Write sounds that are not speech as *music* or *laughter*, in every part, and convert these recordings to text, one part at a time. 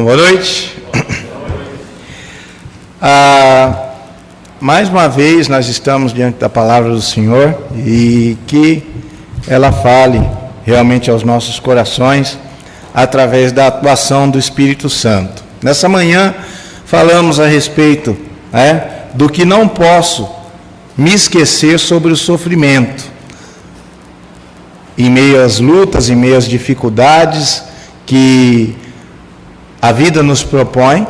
boa noite. Ah, mais uma vez nós estamos diante da palavra do Senhor e que ela fale realmente aos nossos corações através da atuação do Espírito Santo. Nessa manhã falamos a respeito né, do que não posso me esquecer sobre o sofrimento. Em meio às lutas, em meio às dificuldades que a vida nos propõe,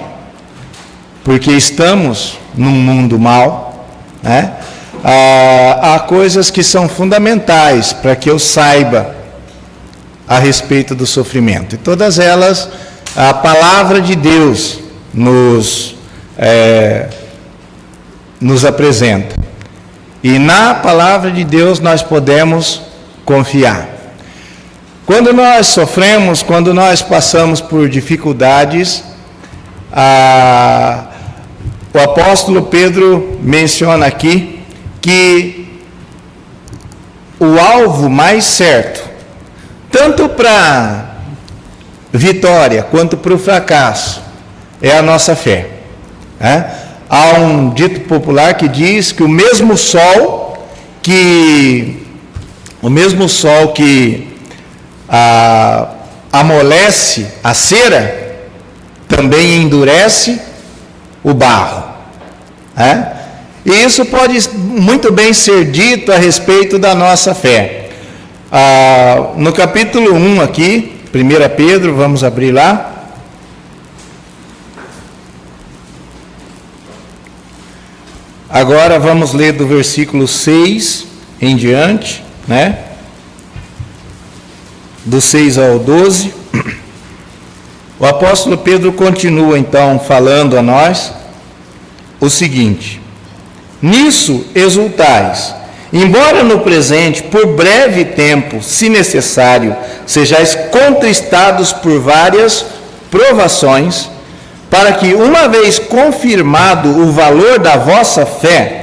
porque estamos num mundo mal, né? Ah, há coisas que são fundamentais para que eu saiba a respeito do sofrimento. E todas elas, a palavra de Deus nos, é, nos apresenta. E na palavra de Deus nós podemos confiar. Quando nós sofremos, quando nós passamos por dificuldades, a, o apóstolo Pedro menciona aqui que o alvo mais certo, tanto para vitória quanto para o fracasso, é a nossa fé. Né? Há um dito popular que diz que o mesmo sol que o mesmo sol que a, amolece a cera, também endurece o barro. É? E isso pode muito bem ser dito a respeito da nossa fé. Ah, no capítulo 1 aqui, 1 Pedro, vamos abrir lá. Agora vamos ler do versículo 6 em diante, né? Do 6 ao 12. O apóstolo Pedro continua então falando a nós o seguinte: Nisso exultais, embora no presente, por breve tempo, se necessário, sejais contristados por várias provações, para que, uma vez confirmado o valor da vossa fé,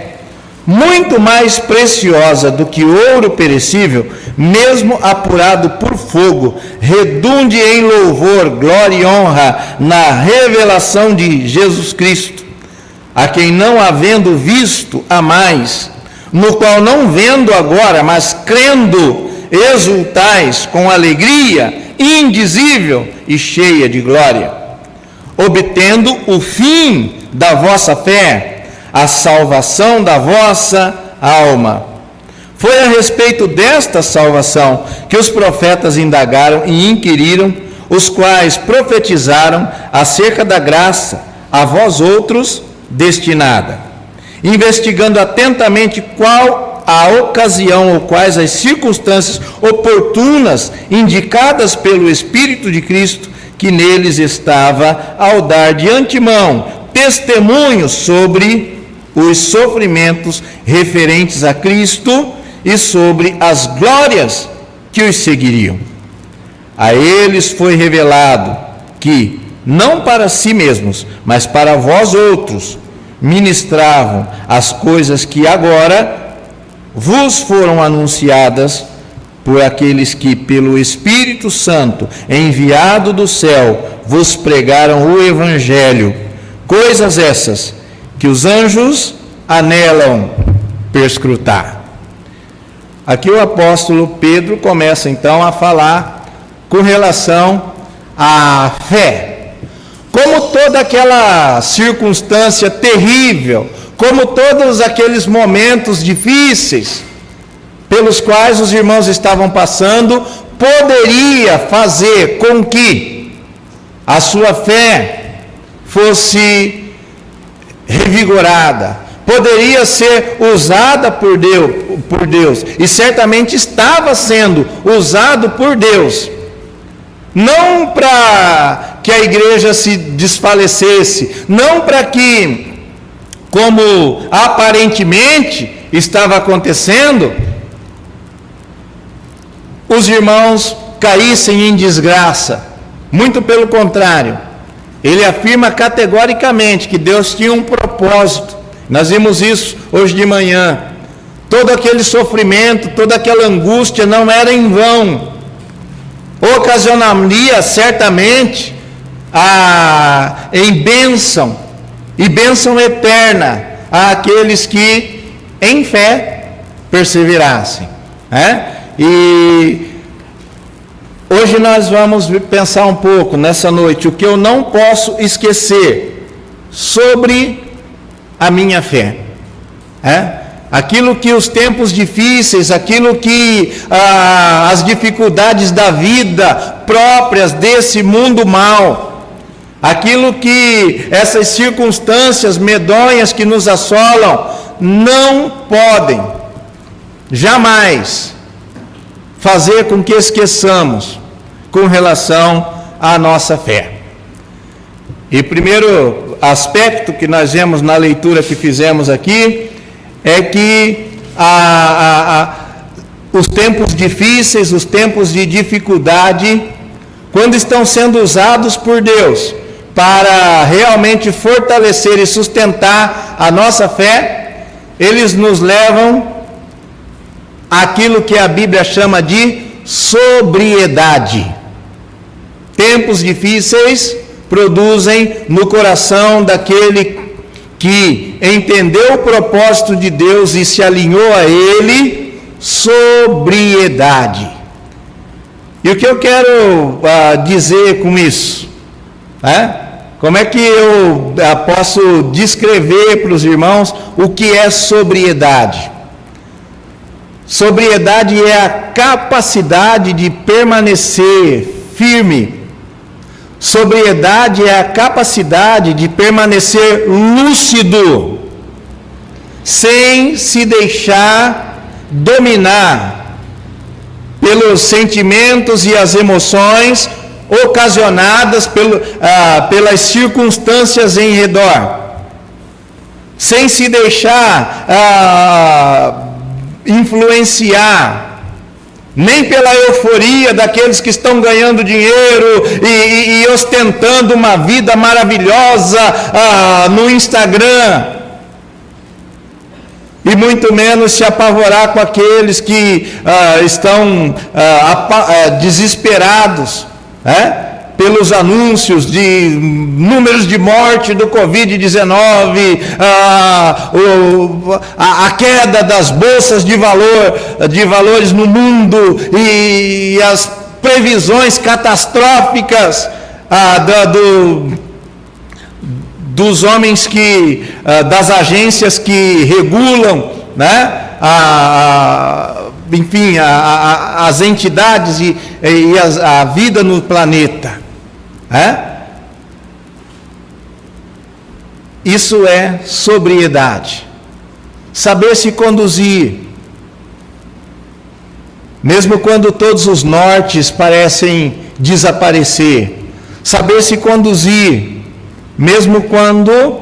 muito mais preciosa do que ouro perecível, mesmo apurado por fogo, redunde em louvor, glória e honra na revelação de Jesus Cristo, a quem não havendo visto a mais, no qual não vendo agora, mas crendo, exultais com alegria indizível e cheia de glória, obtendo o fim da vossa fé, a salvação da vossa alma. Foi a respeito desta salvação que os profetas indagaram e inquiriram, os quais profetizaram acerca da graça a vós outros destinada, investigando atentamente qual a ocasião ou quais as circunstâncias oportunas indicadas pelo Espírito de Cristo que neles estava ao dar de antemão testemunho sobre os sofrimentos referentes a Cristo e sobre as glórias que os seguiriam. A eles foi revelado que, não para si mesmos, mas para vós outros, ministravam as coisas que agora vos foram anunciadas por aqueles que, pelo Espírito Santo, enviado do céu, vos pregaram o Evangelho. Coisas essas que os anjos anelam perscrutar. Aqui o apóstolo Pedro começa então a falar com relação à fé. Como toda aquela circunstância terrível, como todos aqueles momentos difíceis pelos quais os irmãos estavam passando, poderia fazer com que a sua fé fosse revigorada, poderia ser usada por Deus, por Deus, e certamente estava sendo usado por Deus. Não para que a igreja se desfalecesse, não para que, como aparentemente estava acontecendo, os irmãos caíssem em desgraça. Muito pelo contrário, ele afirma categoricamente que Deus tinha um propósito. Nós vimos isso hoje de manhã. Todo aquele sofrimento, toda aquela angústia não era em vão. Ocasionaria certamente a, em bênção e bênção eterna àqueles que em fé perseverassem. Né? E hoje nós vamos pensar um pouco nessa noite o que eu não posso esquecer sobre a minha fé. É? Aquilo que os tempos difíceis, aquilo que ah, as dificuldades da vida próprias desse mundo mal, aquilo que essas circunstâncias medonhas que nos assolam não podem jamais fazer com que esqueçamos com relação à nossa fé. E primeiro aspecto que nós vemos na leitura que fizemos aqui é que a, a, a, os tempos difíceis, os tempos de dificuldade, quando estão sendo usados por Deus para realmente fortalecer e sustentar a nossa fé, eles nos levam àquilo que a Bíblia chama de sobriedade. Tempos difíceis produzem no coração daquele que entendeu o propósito de Deus e se alinhou a ele, sobriedade. E o que eu quero uh, dizer com isso? É? Como é que eu uh, posso descrever para os irmãos o que é sobriedade? Sobriedade é a capacidade de permanecer firme Sobriedade é a capacidade de permanecer lúcido, sem se deixar dominar pelos sentimentos e as emoções ocasionadas pelo, ah, pelas circunstâncias em redor, sem se deixar ah, influenciar nem pela euforia daqueles que estão ganhando dinheiro e, e, e ostentando uma vida maravilhosa ah, no Instagram, e muito menos se apavorar com aqueles que ah, estão ah, ah desesperados. Né? Pelos anúncios de números de morte do Covid-19, a, a, a, queda das bolsas de, valor, de valores no mundo e, as previsões catastróficas a, da, do, dos homens que, das agências que regulam, né? enfim, as entidades e, e a vida no planeta. É? Isso é sobriedade. Saber se conduzir. Mesmo quando todos os nortes parecem desaparecer. Saber se conduzir. Mesmo quando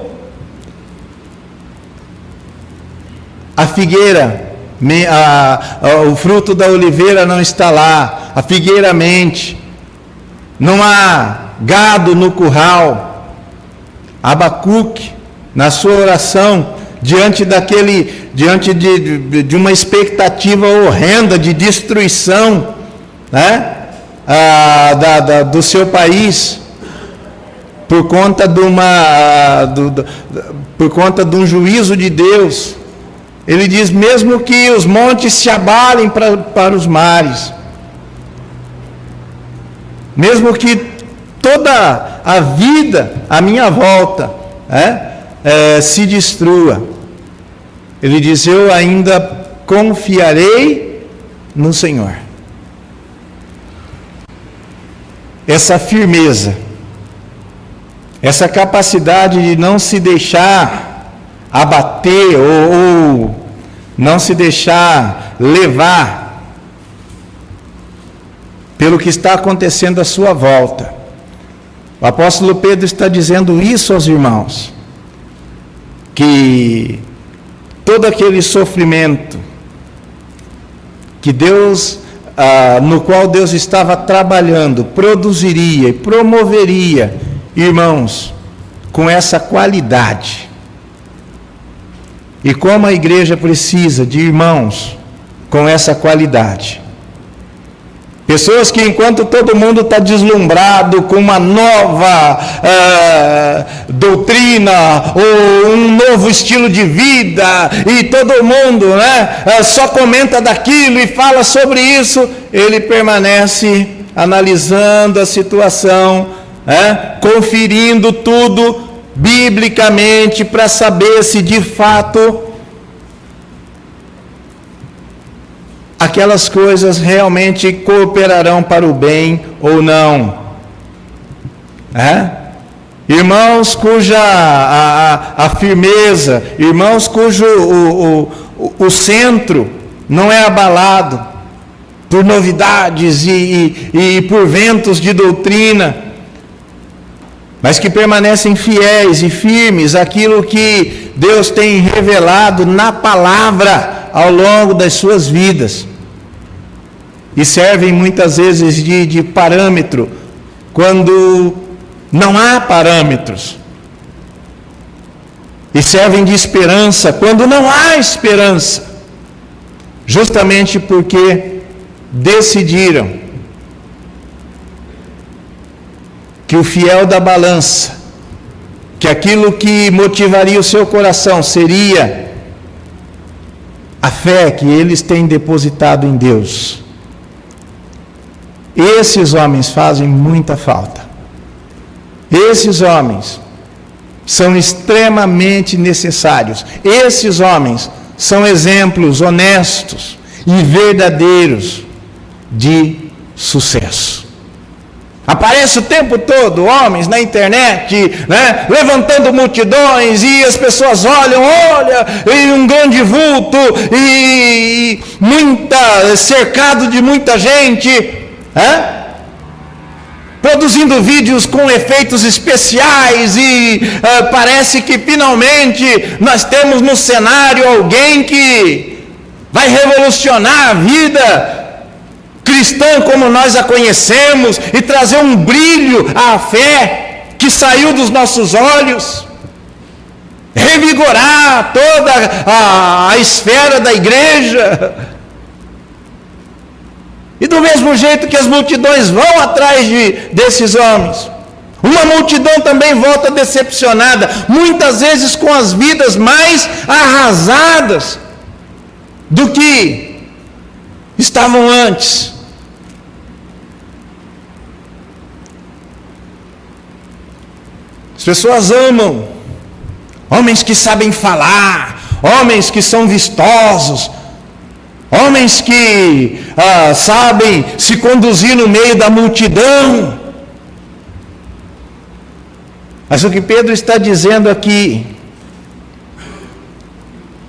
a figueira, a, a, o fruto da oliveira não está lá, a figueira mente, não há gado no curral. Abacuque, na sua oração, diante daquele, diante de, de, de uma expectativa horrenda de destruição, né? Ah, da, da, do seu país, por conta de uma, do, do, por conta de um juízo de Deus. Ele diz: mesmo que os montes se abalem para, para os mares, mesmo que toda a vida à minha volta é, é, se destrua. Ele diz: Eu ainda confiarei no Senhor. Essa firmeza, essa capacidade de não se deixar abater ou, ou não se deixar levar pelo que está acontecendo à sua volta. O apóstolo Pedro está dizendo isso aos irmãos, que todo aquele sofrimento que Deus, ah, no qual Deus estava trabalhando, produziria e promoveria irmãos com essa qualidade. E como a igreja precisa de irmãos com essa qualidade. Pessoas que, enquanto todo mundo está deslumbrado com uma nova uh, doutrina ou um novo estilo de vida, e todo mundo né, uh, só comenta daquilo e fala sobre isso, ele permanece analisando a situação, né, conferindo tudo biblicamente para saber se de fato aquelas coisas realmente cooperarão para o bem ou não. É? Irmãos cuja a, a, a, firmeza, irmãos cujo o, o, o centro não é abalado por novidades e, e, e por ventos de doutrina, mas que permanecem fiéis e firmes àquilo que Deus tem revelado na palavra ao longo das suas vidas. E servem muitas vezes de, de parâmetro quando não há parâmetros. E servem de esperança quando não há esperança. Justamente porque decidiram que o fiel da balança, que aquilo que motivaria o seu coração seria a fé que eles têm depositado em Deus. Esses homens fazem muita falta. Esses homens são extremamente necessários. Esses homens são exemplos honestos e verdadeiros de sucesso. Aparece o tempo todo homens na internet, né, levantando multidões, e as pessoas olham, olha, e um grande vulto, e, muita, cercado de muita gente, produzindo vídeos com efeitos especiais, e uh, parece que finalmente nós temos no cenário alguém que vai revolucionar a vida cristã como nós a conhecemos e trazer um brilho à fé que saiu dos nossos olhos, revigorar toda a, a esfera da igreja. E do mesmo jeito que as multidões vão atrás de, desses homens, uma multidão também volta decepcionada, muitas vezes com as vidas mais arrasadas do que estavam antes. Pessoas amam homens que sabem falar, homens que são vistosos, homens que ah, sabem se conduzir no meio da multidão. Mas o que Pedro está dizendo aqui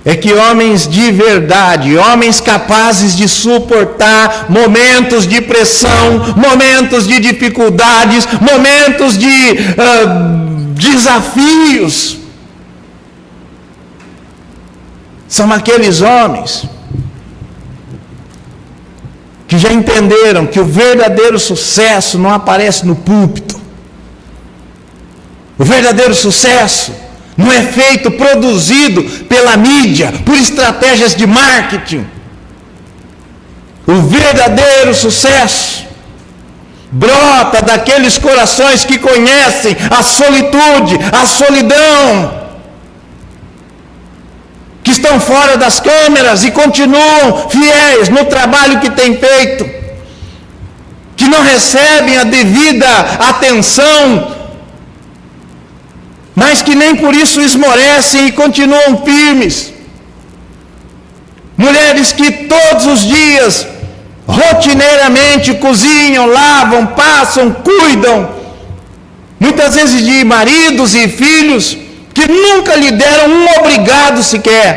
é que homens de verdade, homens capazes de suportar momentos de pressão, momentos de dificuldades, momentos de uh, desafios. São aqueles homens que já entenderam que o verdadeiro sucesso não aparece no púlpito. O verdadeiro sucesso não é feito, produzido pela mídia, por estratégias de marketing. O verdadeiro sucesso brota daqueles corações que conhecem a solitude, a solidão, que estão fora das câmeras e continuam fiéis no trabalho que têm feito, que não recebem a devida atenção, mas que nem por isso esmorecem e continuam firmes. Mulheres que todos os dias rotineiramente cozinham, lavam, passam, cuidam, muitas vezes de maridos e filhos que nunca lhe deram um obrigado sequer.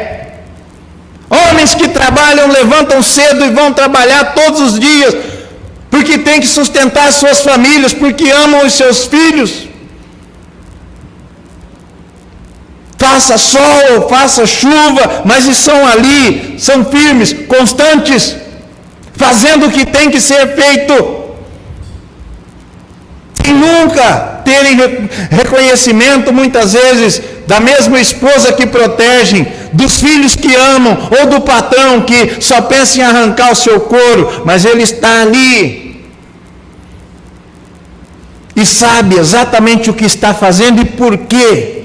Homens que trabalham, levantam cedo e vão trabalhar todos os dias, porque têm que sustentar suas famílias, porque amam os seus filhos. Faça sol, faça chuva, mas estão ali, são firmes, constantes fazendo o que tem que ser feito. Sem nunca terem reconhecimento, muitas vezes, da mesma esposa que protegem, dos filhos que amam, ou do patrão que só pensa em arrancar o seu couro, mas ele está ali, e sabe exatamente o que está fazendo e por quê.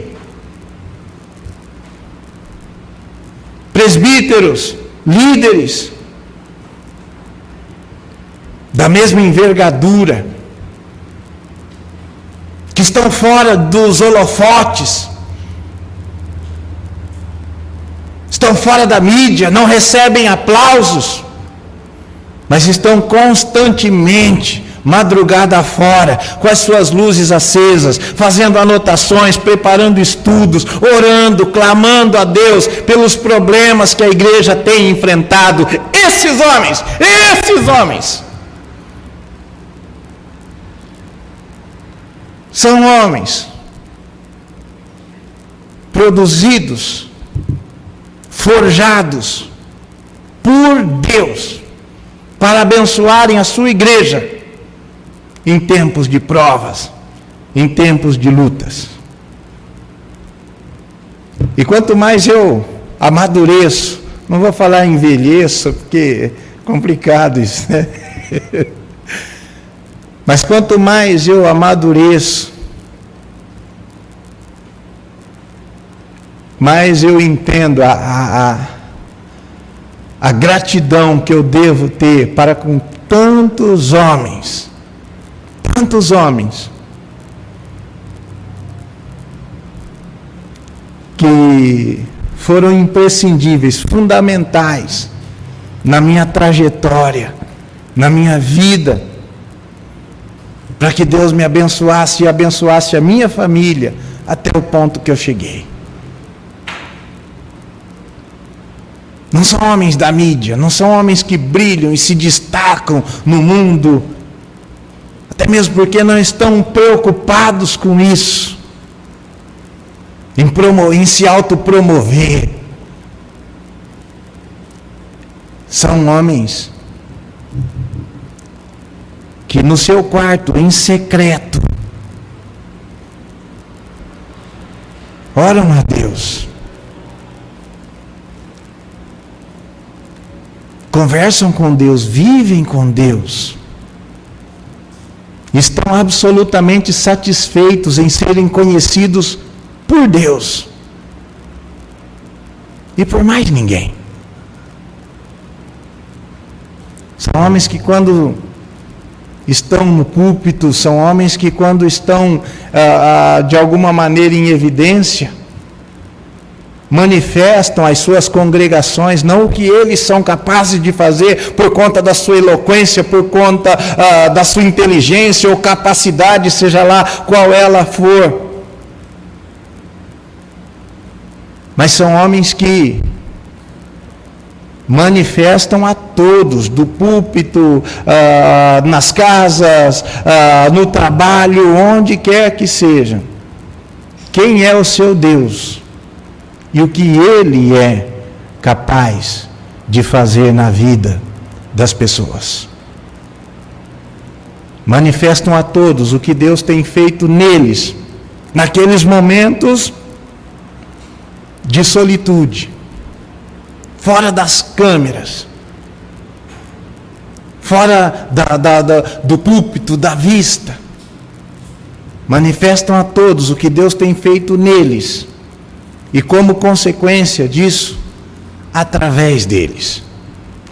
Presbíteros, líderes, da mesma envergadura, que estão fora dos holofotes, estão fora da mídia, não recebem aplausos, mas estão constantemente madrugada fora, com as suas luzes acesas, fazendo anotações, preparando estudos, orando, clamando a Deus pelos problemas que a igreja tem enfrentado. Esses homens, esses homens, são homens produzidos, forjados por Deus para abençoarem a sua igreja em tempos de provas, em tempos de lutas. E quanto mais eu amadureço, não vou falar envelheço, porque é complicado isso, né? *laughs* Mas quanto mais eu amadureço, mais eu entendo a, a, a, a gratidão que eu devo ter para com tantos homens tantos homens que foram imprescindíveis, fundamentais na minha trajetória, na minha vida, para que Deus me abençoasse e abençoasse a minha família até o ponto que eu cheguei. Não são homens da mídia, não são homens que brilham e se destacam no mundo até mesmo porque não estão preocupados com isso, em, promo, em se autopromover. São homens que no seu quarto, em secreto, oram a Deus. Conversam com Deus, vivem com Deus estão absolutamente satisfeitos em serem conhecidos por Deus e por mais ninguém. São homens que, quando estão no púlpito, são homens que, quando estão ah, ah, de alguma maneira em evidência, manifestam às suas congregações não o que eles são capazes de fazer por conta da sua eloquência, por conta ah, da sua inteligência ou capacidade, seja lá qual ela for. Mas são homens que manifestam a todos, do púlpito, ah, nas casas, ah, no trabalho, onde quer que seja, quem é o seu Deus? E o que ele é capaz de fazer na vida das pessoas. Manifestam a todos o que Deus tem feito neles, naqueles momentos de solitude, fora das câmeras, fora da, da, da, do púlpito, da vista. Manifestam a todos o que Deus tem feito neles. E como consequência disso, através deles,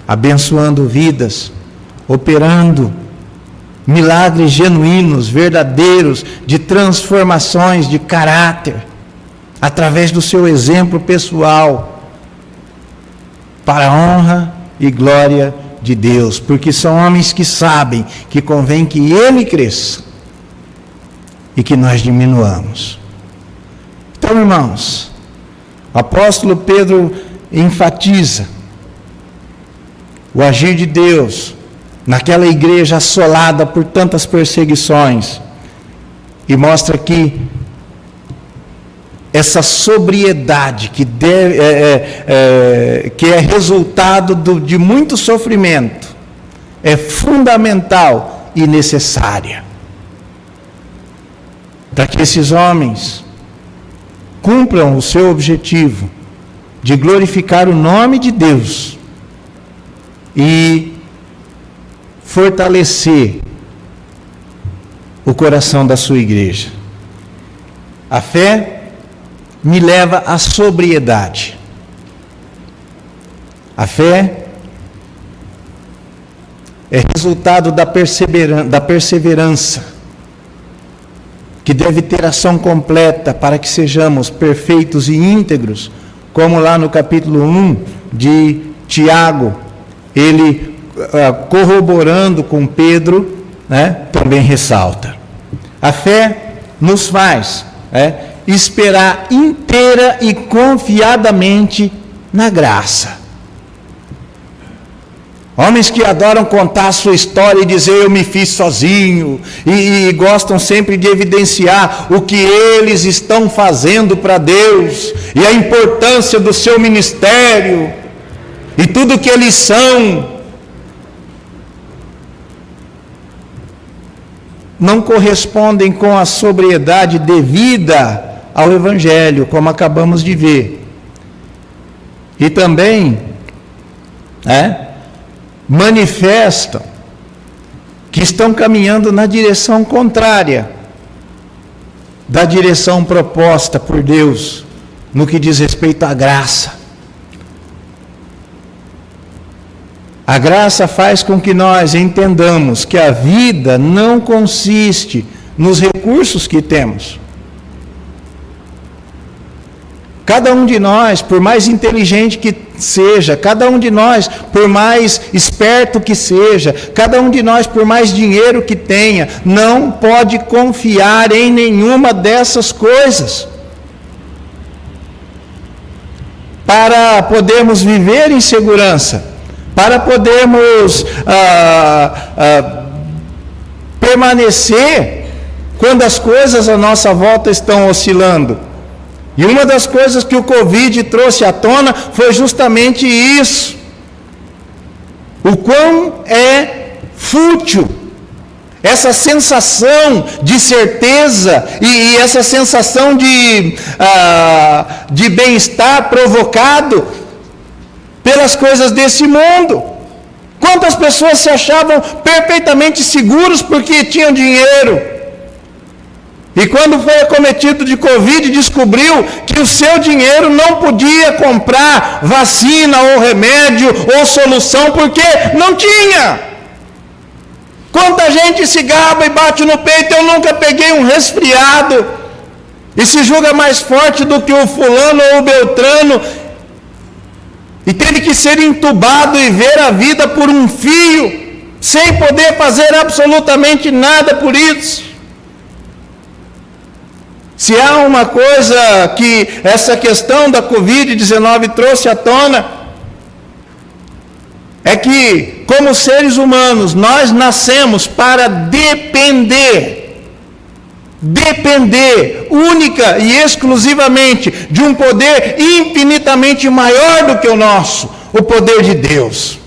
abençoando vidas, operando milagres genuínos, verdadeiros, de transformações de caráter, através do seu exemplo pessoal, para a honra e glória de Deus, porque são homens que sabem que convém que Ele cresça e que nós diminuamos. Então, irmãos, o apóstolo Pedro enfatiza o agir de Deus naquela igreja assolada por tantas perseguições e mostra que essa sobriedade que, deve, é, é, é, que é resultado do, de muito sofrimento é fundamental e necessária para que esses homens cumpram o seu objetivo de glorificar o nome de Deus e fortalecer o coração da sua igreja. A fé me leva à sobriedade. A fé é resultado da, perseverança, da perseverança, que deve ter ação completa para que sejamos perfeitos e íntegros, como lá no capítulo 1 de Tiago, ele ah, corroborando com Pedro, né, também ressalta. A fé nos faz é, esperar inteira e confiadamente na graça. Homens que adoram contar a sua história e dizer eu me fiz sozinho, e, e gostam sempre de evidenciar o que eles estão fazendo para Deus, e a importância do seu ministério, e tudo que eles são. Não correspondem com a sobriedade devida ao Evangelho, como acabamos de ver. E também, é, manifestam que estão caminhando na direção contrária da direção proposta por Deus no que diz respeito à graça. A graça faz com que nós entendamos que a vida não consiste nos recursos que temos. Cada um de nós, por mais inteligente que seja, cada um de nós, por mais esperto que seja, cada um de nós, por mais dinheiro que tenha, não pode confiar em nenhuma dessas coisas. Para podermos viver em segurança, para podermos ah, ah, permanecer quando as coisas à nossa volta estão oscilando. E uma das coisas que o Covid trouxe à tona foi justamente isso. O quão é fútil essa sensação de certeza e, e essa sensação de, ah, de bem-estar provocado pelas coisas desse mundo. Quantas pessoas se achavam perfeitamente seguros porque tinham dinheiro? E quando foi acometido de Covid, descobriu que o seu dinheiro não podia comprar vacina ou remédio ou solução, porque não tinha. Quanta gente se gaba e bate no peito, eu nunca peguei um resfriado, e se julga mais forte do que o fulano ou o beltrano, e teve que ser entubado e ver a vida por um fio, sem poder fazer absolutamente nada por isso. Se há uma coisa que essa questão da Covid-19 trouxe à tona, é que, como seres humanos, nós nascemos para depender, depender única e exclusivamente de um poder infinitamente maior do que o nosso, o poder de Deus.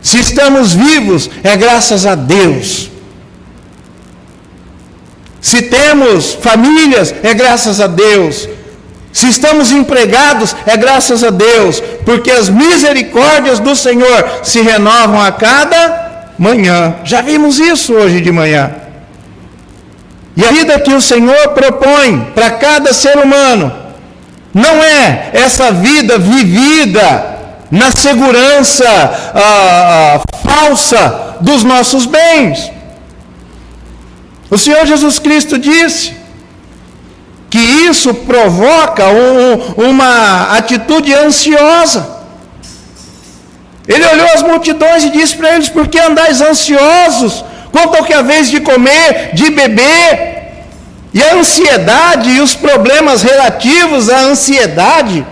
Se estamos vivos, é graças a Deus. Se temos famílias, é graças a Deus. Se estamos empregados, é graças a Deus, porque as misericórdias do Senhor se renovam a cada manhã. Já vimos isso hoje de manhã. E a vida que o Senhor propõe para cada ser humano não é essa vida vivida na segurança ah, ah falsa dos nossos bens. O Senhor Jesus Cristo disse que isso provoca um, uma atitude ansiosa. Ele olhou as multidões e disse para eles: Por que andais ansiosos quanto ao que a vez de comer, de beber? E a ansiedade e os problemas relativos à ansiedade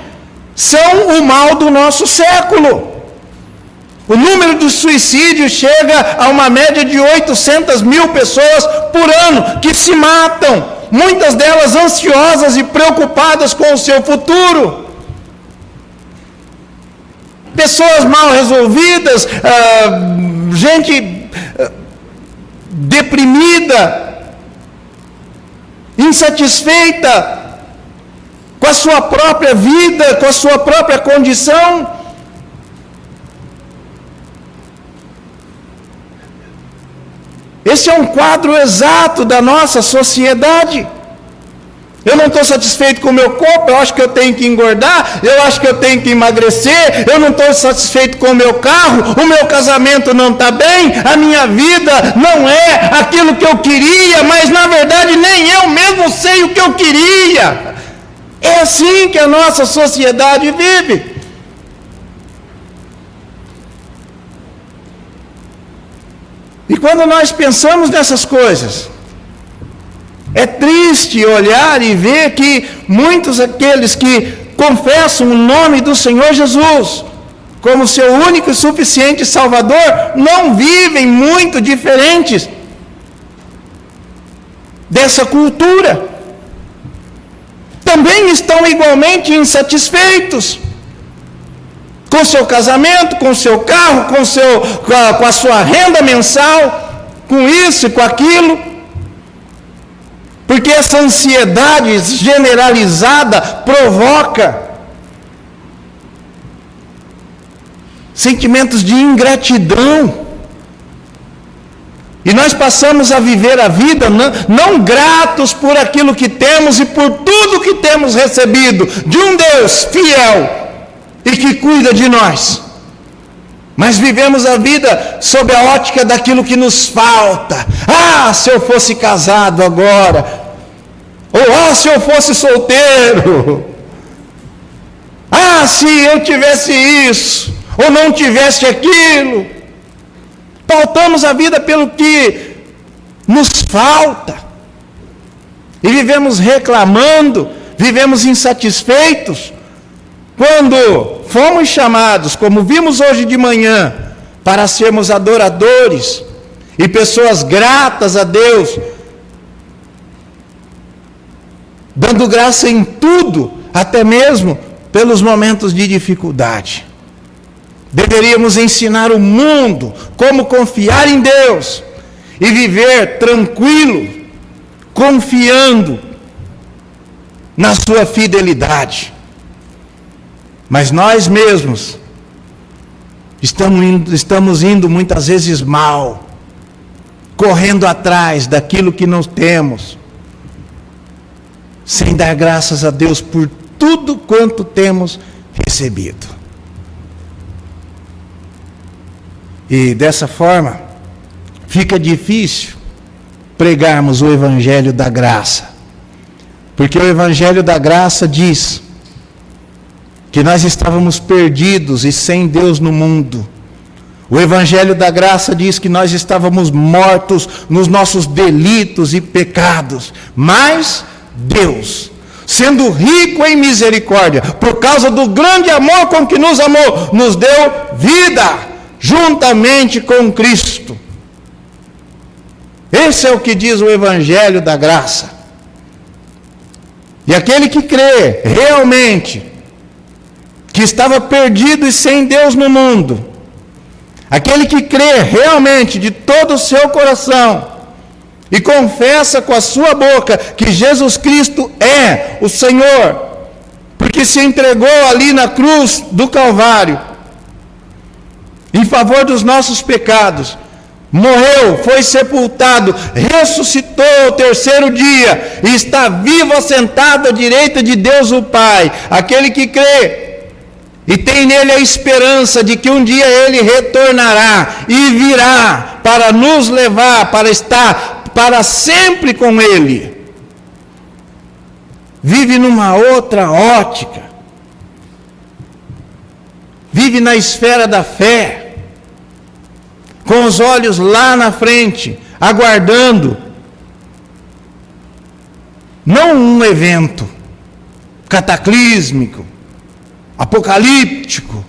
são o mal do nosso século. O número de suicídios chega a uma média de 800 mil pessoas por ano que se matam, muitas delas ansiosas e preocupadas com o seu futuro. Pessoas mal resolvidas, ah, gente ah, deprimida, insatisfeita com a sua própria vida, com a sua própria condição. Esse é um quadro exato da nossa sociedade. Eu não estou satisfeito com o meu corpo, eu acho que eu tenho que engordar, eu acho que eu tenho que emagrecer, eu não estou satisfeito com o meu carro, o meu casamento não está bem, a minha vida não é aquilo que eu queria, mas na verdade nem eu mesmo sei o que eu queria. É assim que a nossa sociedade vive. E quando nós pensamos nessas coisas, é triste olhar e ver que muitos aqueles que confessam o nome do Senhor Jesus como seu único e suficiente Salvador não vivem muito diferentes dessa cultura. Também estão igualmente insatisfeitos com seu casamento, com seu carro, com, seu, com a, com a sua renda mensal, com isso e com aquilo. Porque essa ansiedade generalizada provoca sentimentos de ingratidão. E nós passamos a viver a vida não, não, gratos por aquilo que temos e por tudo que temos recebido de um Deus fiel e que cuida de nós. Mas vivemos a vida sob a ótica daquilo que nos falta. Ah, se eu fosse casado agora. Ou ah, se eu fosse solteiro. Ah, se eu tivesse isso. Ou não tivesse aquilo. Pautamos a vida pelo que nos falta. E vivemos reclamando, vivemos insatisfeitos quando fomos chamados, como vimos hoje de manhã, para sermos adoradores e pessoas gratas a Deus, dando graça em tudo, até mesmo pelos momentos de dificuldade. Deveríamos ensinar o mundo como confiar em Deus e viver tranquilo, confiando na sua fidelidade. Mas nós mesmos estamos indo, estamos indo muitas vezes mal, correndo atrás daquilo que não temos, sem dar graças a Deus por tudo quanto temos recebido. E dessa forma, fica difícil pregarmos o Evangelho da graça, porque o Evangelho da graça diz que nós estávamos perdidos e sem Deus no mundo. O Evangelho da Graça diz que nós estávamos mortos nos nossos delitos e pecados, mas Deus, sendo rico em misericórdia, por causa do grande amor com que nos amou, nos deu vida juntamente com Cristo. Esse é o que diz o Evangelho da Graça. E aquele que crê realmente que estava perdido e sem Deus no mundo, aquele que crê realmente de todo o seu coração e confessa com a sua boca que Jesus Cristo é o Senhor, porque se entregou ali na cruz do Calvário, em favor dos nossos pecados, morreu, foi sepultado, ressuscitou ao terceiro dia e está vivo assentado à direita de Deus o Pai. Aquele que crê e tem nele a esperança de que um dia ele retornará e virá para nos levar, para estar para sempre com ele. Vive numa outra ótica. Vive na esfera da fé. Com os olhos lá na frente, aguardando não um evento cataclísmico, apocalíptico,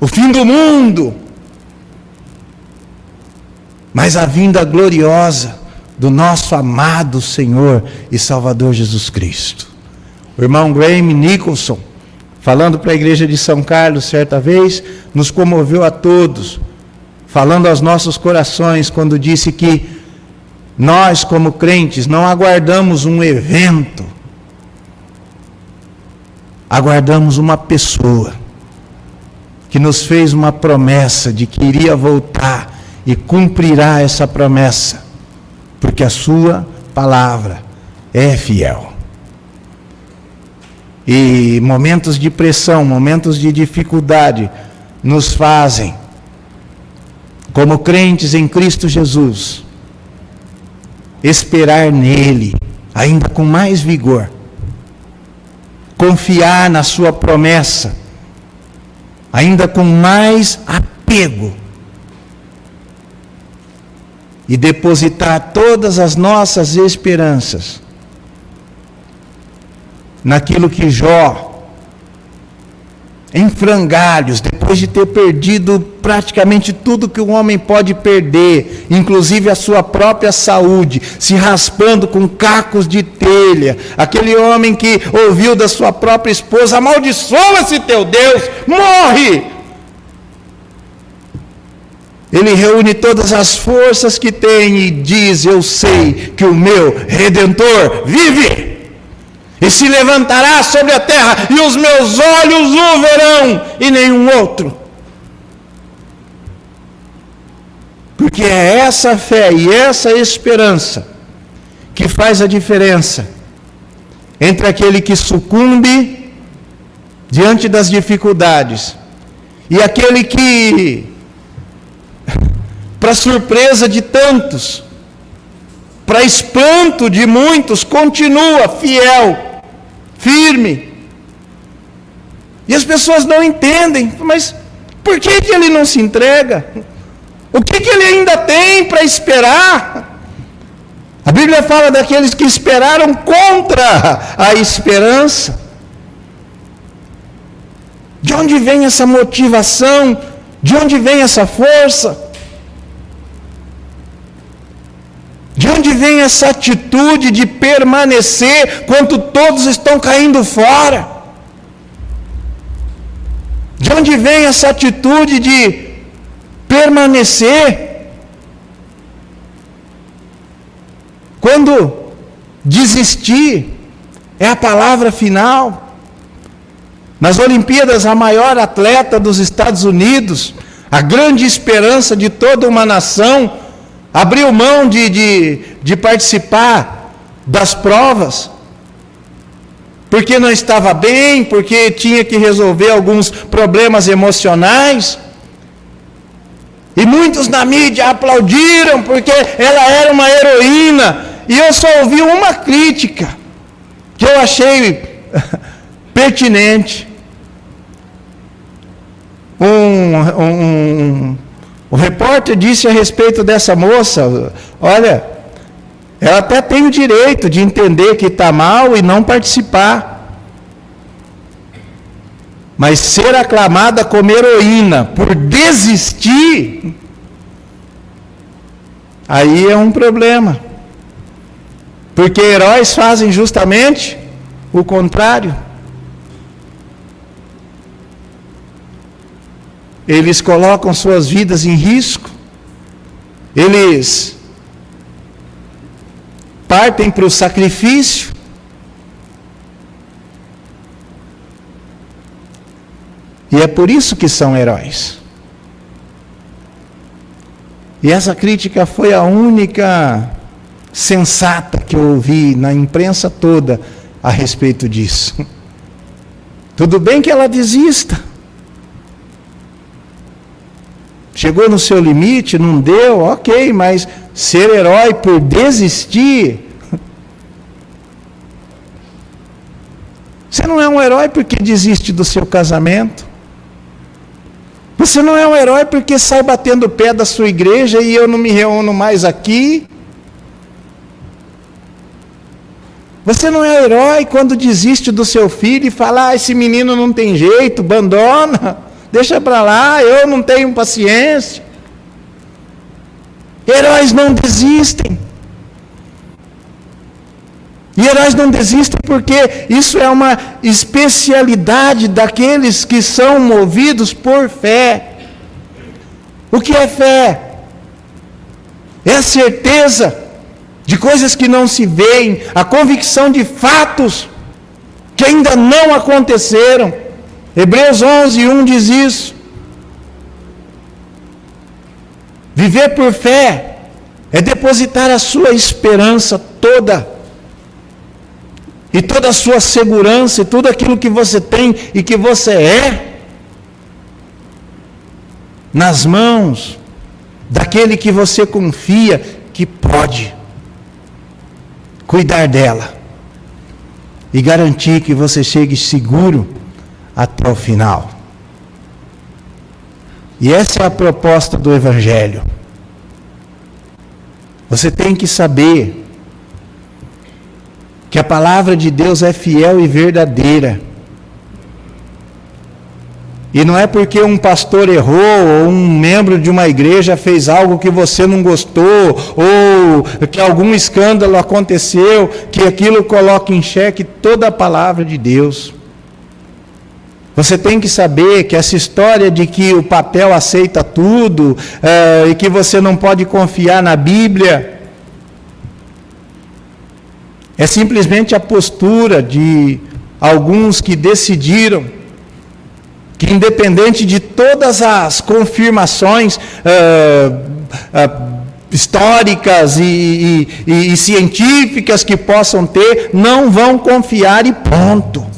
o fim do mundo, mas a vinda gloriosa do nosso amado Senhor e Salvador Jesus Cristo. O irmão Graham Nicholson, falando para a igreja de São Carlos certa vez, nos comoveu a todos, falando aos nossos corações quando disse que nós, como crentes, não aguardamos um evento, aguardamos uma pessoa que nos fez uma promessa de que iria voltar e cumprirá essa promessa, porque a sua palavra é fiel. E momentos de pressão, momentos de dificuldade, nos fazem, como crentes em Cristo Jesus, esperar nele, ainda com mais vigor, confiar na Sua promessa, ainda com mais apego, e depositar todas as nossas esperanças naquilo que Jó, em frangalhos, depois de ter perdido praticamente tudo que um homem pode perder, inclusive a sua própria saúde, se raspando com cacos de telha, aquele homem que ouviu da sua própria esposa: amaldiçoa-se teu Deus, morre! Ele reúne todas as forças que tem e diz: Eu sei que o meu redentor vive e se levantará sobre a terra, e os meus olhos o verão, e nenhum outro. Porque é essa fé e essa esperança que faz a diferença entre aquele que sucumbe diante das dificuldades e aquele que, *laughs* para surpresa de tantos, para espanto de muitos, continua fiel firme. E as pessoas não entendem, mas por que, que ele não se entrega? O que, que ele ainda tem para esperar? A Bíblia fala daqueles que esperaram contra a esperança. De onde vem essa motivação? De onde vem essa força? De onde vem essa atitude de permanecer quando todos estão caindo fora? De onde vem essa atitude de permanecer? Quando desistir é a palavra final. Nas Olimpíadas, a maior atleta dos Estados Unidos, a grande esperança de toda uma nação, abriu mão de, de, de participar das provas, porque não estava bem, porque tinha que resolver alguns problemas emocionais. E muitos na mídia aplaudiram porque ela era uma heroína. E eu só ouvi uma crítica que eu achei *laughs* pertinente. Um, um, o repórter disse a respeito dessa moça: olha, ela até tem o direito de entender que está mal e não participar. Mas ser aclamada como heroína por desistir, aí é um problema. Porque heróis fazem justamente o contrário. Eles colocam suas vidas em risco, eles partem para o sacrifício. E é por isso que são heróis. E essa crítica foi a única sensata que eu ouvi na imprensa toda a respeito disso. *laughs* Tudo bem que ela desista. Chegou no seu limite, não deu, ok, mas ser herói por desistir. Você não é um herói porque desiste do seu casamento. Você não é um herói porque sai batendo o pé da sua igreja e eu não me reúno mais aqui. Você não é herói quando desiste do seu filho e fala: ah, esse menino não tem jeito, abandona. Deixa para lá, eu não tenho paciência. Heróis não desistem. E heróis não desistem porque isso é uma especialidade daqueles que são movidos por fé. O que é fé? É a certeza de coisas que não se veem, a convicção de fatos que ainda não aconteceram. Hebreus 11, 1 diz isso. Viver por fé é depositar a sua esperança toda e toda a sua segurança e tudo aquilo que você tem e que você é nas mãos daquele que você confia que pode cuidar dela e garantir que você chegue seguro até o final. E essa é a proposta do Evangelho. Você tem que saber que a palavra de Deus é fiel e verdadeira. E não é porque um pastor errou ou um membro de uma igreja fez algo que você não gostou ou que algum escândalo aconteceu que aquilo coloca em xeque toda a palavra de Deus. Você tem que saber que essa história de que o papel aceita tudo é, e que você não pode confiar na Bíblia é simplesmente a postura de alguns que decidiram que, independente de todas as confirmações é, é, históricas e, e, e, científicas que possam ter, não vão confiar e ponto.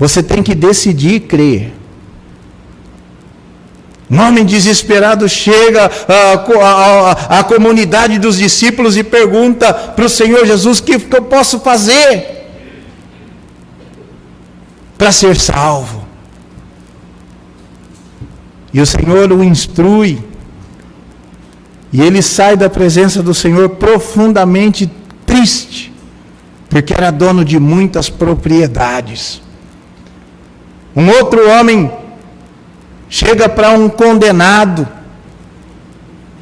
Você tem que decidir crer. Um homem desesperado chega à, comunidade dos discípulos e pergunta para o Senhor Jesus: o que, que eu posso fazer para ser salvo? E o Senhor o instrui. E ele sai da presença do Senhor profundamente triste, porque era dono de muitas propriedades. Um outro homem chega para um condenado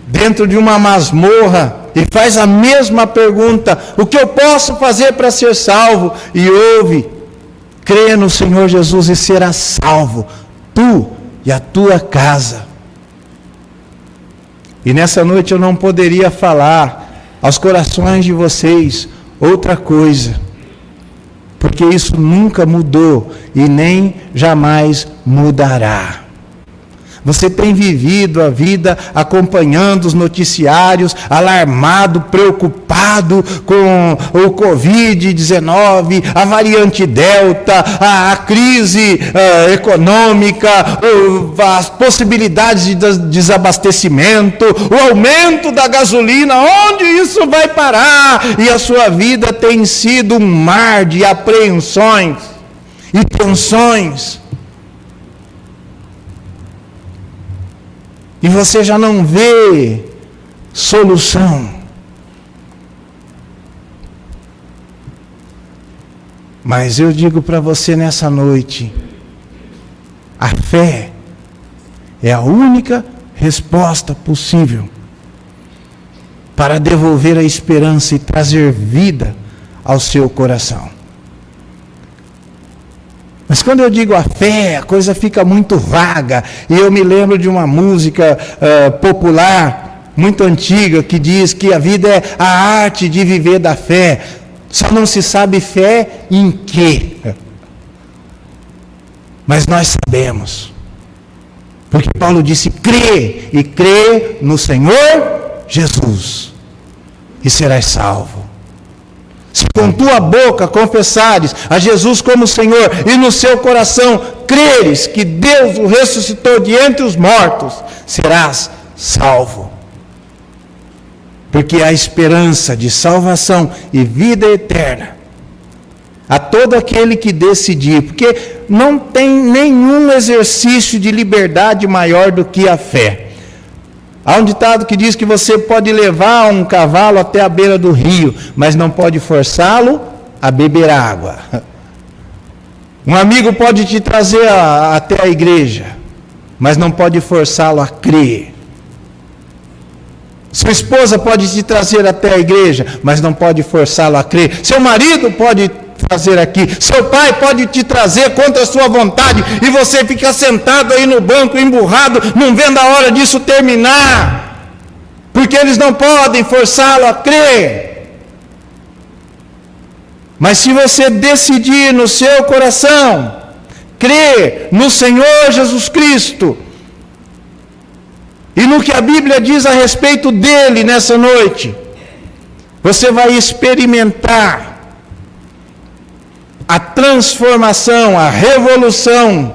dentro de uma masmorra e faz a mesma pergunta: O que eu posso fazer para ser salvo? E ouve: Crê no Senhor Jesus e será salvo, tu e a tua casa. E nessa noite eu não poderia falar aos corações de vocês outra coisa porque isso nunca mudou e nem jamais mudará. Você tem vivido a vida acompanhando os noticiários, alarmado, preocupado com o Covid-19, a variante Delta, a, a crise uh, econômica, as possibilidades de desabastecimento, o aumento da gasolina, onde isso vai parar? E a sua vida tem sido um mar de apreensões e tensões e você já não vê solução. Mas eu digo para você nessa noite: a fé é a única resposta possível para devolver a esperança e trazer vida ao seu coração. Mas quando eu digo a fé, a coisa fica muito vaga. E eu me lembro de uma música uh, popular, muito antiga, que diz que a vida é a arte de viver da fé. Só não se sabe fé em quê. Mas nós sabemos. Porque Paulo disse: crê, e crê no Senhor Jesus, e serás salvo. Se com tua boca confessares a Jesus como Senhor e no seu coração creres que Deus o ressuscitou de entre os mortos, serás salvo. Porque há esperança de salvação e vida eterna a todo aquele que decidir, porque não tem nenhum exercício de liberdade maior do que a fé. Há um ditado que diz que você pode levar um cavalo até a beira do rio, mas não pode forçá-lo a beber água. Um amigo pode te trazer a, até a igreja, mas não pode forçá-lo a crer. Sua esposa pode te trazer até a igreja, mas não pode forçá-lo a crer. Seu marido pode trazer aqui. Seu pai pode te trazer contra a sua vontade e você fica sentado aí no banco, emburrado, não vendo a hora disso terminar. Porque eles não podem forçá-lo a crer. Mas se você decidir no seu coração crer no Senhor Jesus Cristo e no que a Bíblia diz a respeito dele nessa noite, você vai experimentar a transformação, a revolução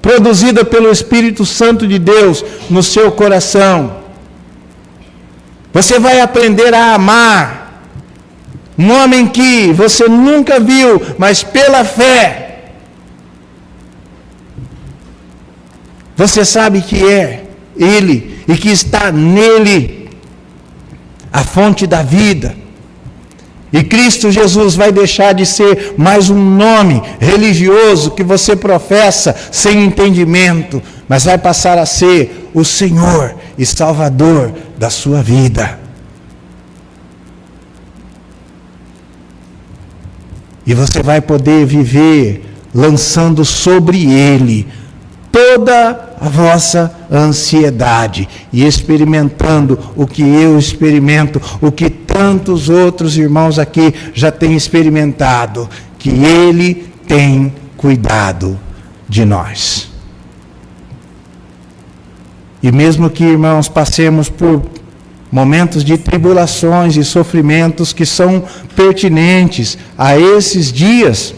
produzida pelo Espírito Santo de Deus no seu coração. Você vai aprender a amar um homem que você nunca viu, mas pela fé, você sabe que é Ele e que está nele a fonte da vida. E Cristo Jesus vai deixar de ser mais um nome religioso que você professa sem entendimento, mas vai passar a ser o Senhor e Salvador da sua vida. E você vai poder viver lançando sobre ele toda a vossa ansiedade e experimentando o que eu experimento, o que tantos outros irmãos aqui já têm experimentado, que ele tem cuidado de nós. E mesmo que, irmãos, passemos por momentos de tribulações e sofrimentos que são pertinentes a esses dias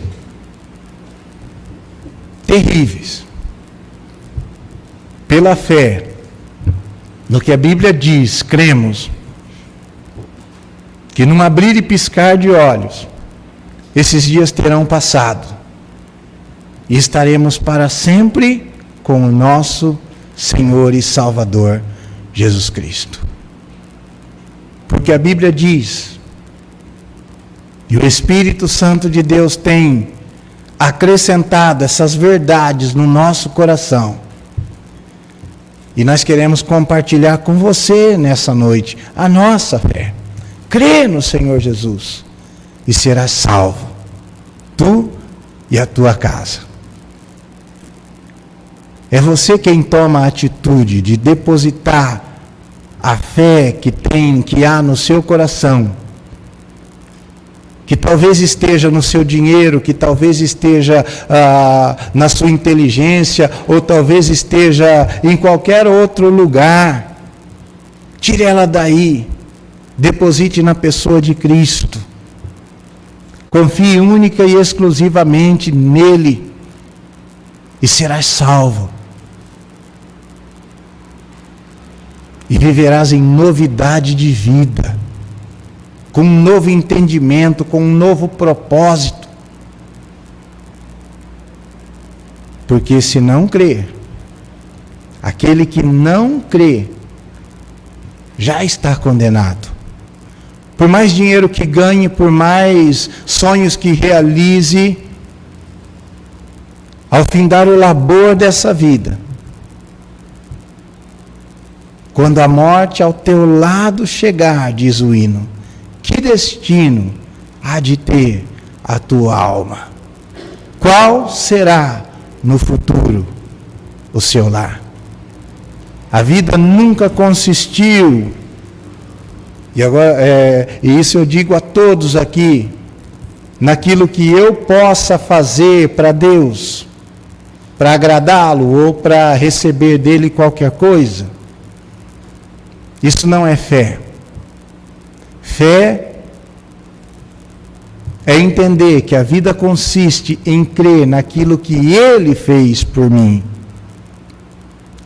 terríveis. Pela fé, no que a Bíblia diz, cremos que num abrir e piscar de olhos, esses dias terão passado e estaremos para sempre com o nosso Senhor e Salvador Jesus Cristo. Porque a Bíblia diz, e o Espírito Santo de Deus tem acrescentado essas verdades no nosso coração. E nós queremos compartilhar com você nessa noite a nossa fé. Crê no Senhor Jesus e serás salvo, tu e a tua casa. É você quem toma a atitude de depositar a fé que tem, que há no seu coração, que talvez esteja no seu dinheiro, que talvez esteja ah, na sua inteligência, ou talvez esteja em qualquer outro lugar, tire ela daí, deposite na pessoa de Cristo. Confie única e exclusivamente nele e serás salvo. e viverás em novidade de vida, com um novo entendimento, com um novo propósito. Porque se não crer, aquele que não crê, já está condenado. Por mais dinheiro que ganhe, por mais sonhos que realize, ao findar o labor dessa vida, quando a morte ao teu lado chegar, diz o hino, que destino há de ter a tua alma? Qual será no futuro o seu lar? A vida nunca consistiu, e agora é, e isso eu digo a todos aqui, naquilo que eu possa fazer para Deus, para agradá-lo ou para receber dele qualquer coisa. Isso não é fé. Fé é entender que a vida consiste em crer naquilo que Ele fez por mim.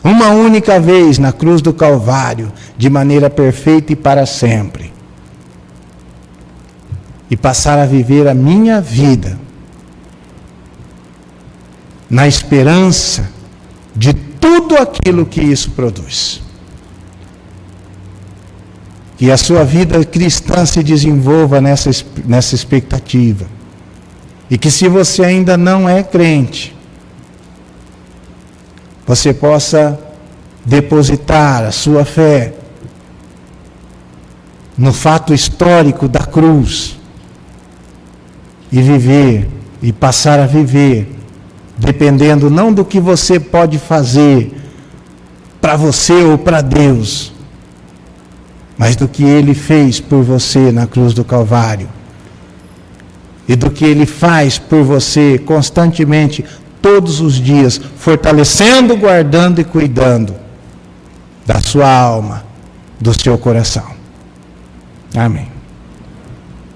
Uma única vez na cruz do Calvário, de maneira perfeita e para sempre. E passar a viver a minha vida na esperança de tudo aquilo que isso produz que a sua vida cristã se desenvolva nessa, nessa expectativa. E que se você ainda não é crente, você possa depositar a sua fé no fato histórico da cruz e viver e passar a viver dependendo não do que você pode fazer para você ou para Deus, mas do que ele fez por você na cruz do Calvário. E do que ele faz por você constantemente, todos os dias, fortalecendo, guardando e cuidando. da sua alma, do seu coração. Amém.